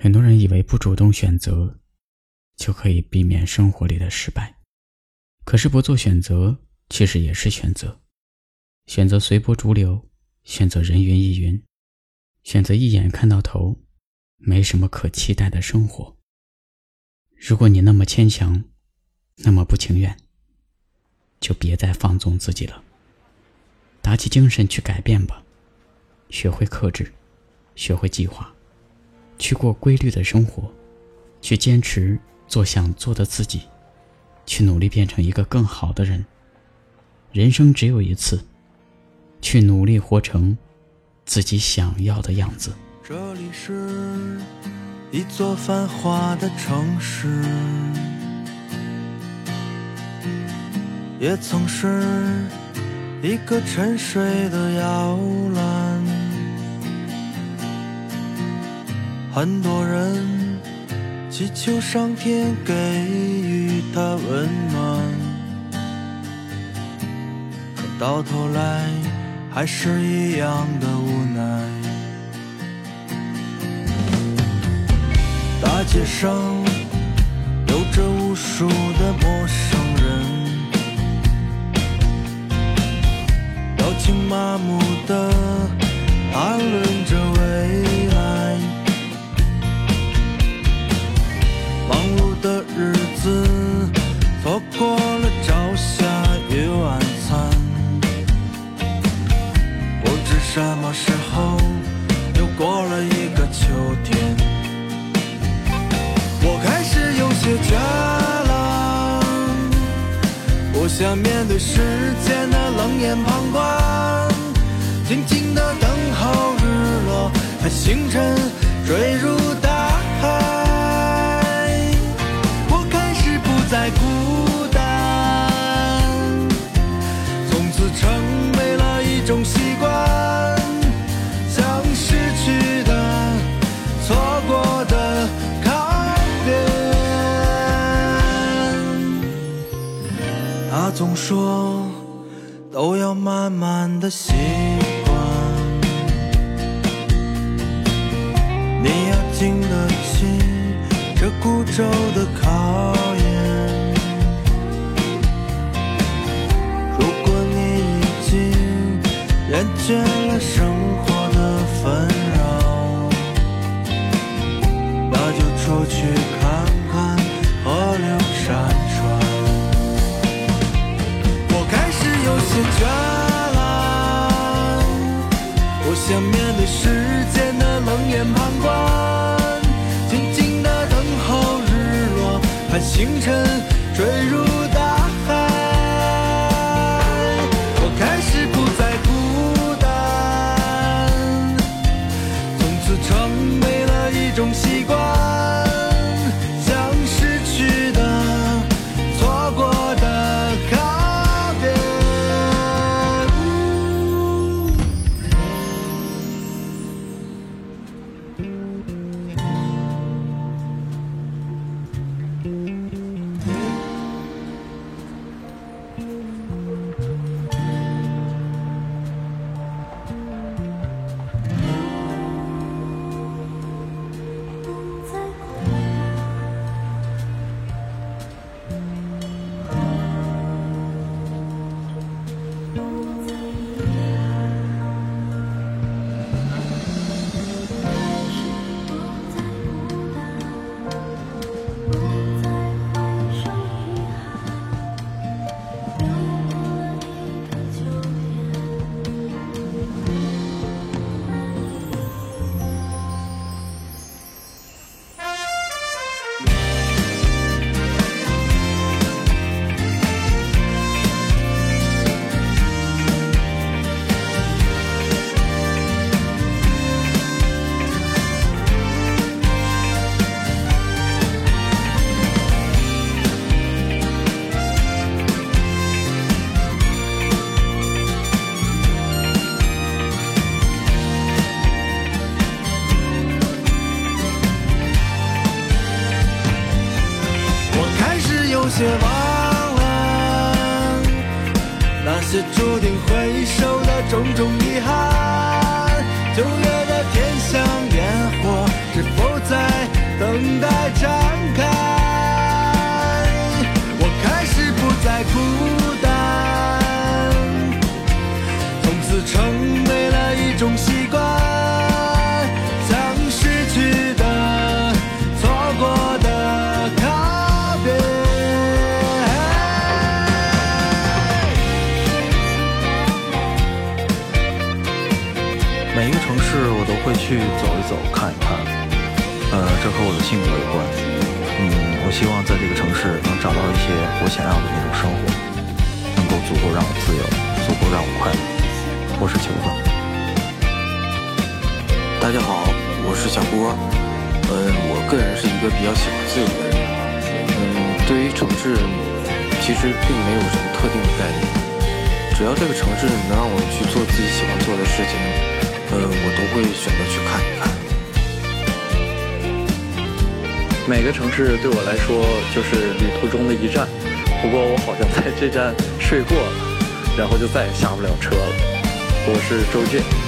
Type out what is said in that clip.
很多人以为不主动选择，就可以避免生活里的失败。可是不做选择，其实也是选择。选择随波逐流，选择人云亦云，选择一眼看到头，没什么可期待的生活。如果你那么牵强，那么不情愿，就别再放纵自己了。打起精神去改变吧，学会克制，学会计划。去过规律的生活，去坚持做想做的自己，去努力变成一个更好的人。人生只有一次，去努力活成自己想要的样子。这里是一座繁华的城市，也曾是一个沉睡的摇篮。很多人祈求上天给予他温暖，可到头来还是一样的无奈。大街上有着无数的陌生人，表情麻木的谈论着。什想面对世间的冷眼旁观，静静的等候日落和星辰坠入总说都要慢慢的习惯，你要经得起这孤舟的考验。如果你已经厌倦了生活倦了，我想面对时间的冷眼旁观，静静的等候日落盼星辰坠入大海。我开始不再孤单，从此成为了一种那些忘了那些注定回首的种种遗憾，九月的天像去走一走，看一看，呃，这和我的性格有关。嗯，我希望在这个城市能找到一些我想要的那种生活，能够足够让我自由，足够让我快乐。我是球子。大家好，我是小波。嗯，我个人是一个比较喜欢自由的人。嗯，对于城市，其实并没有什么特定的概念。只要这个城市能让我去做自己喜欢做的事情，呃，我都会选择去看一看。每个城市对我来说就是旅途中的一站，不过我好像在这站睡过了，然后就再也下不了车了。我是周俊。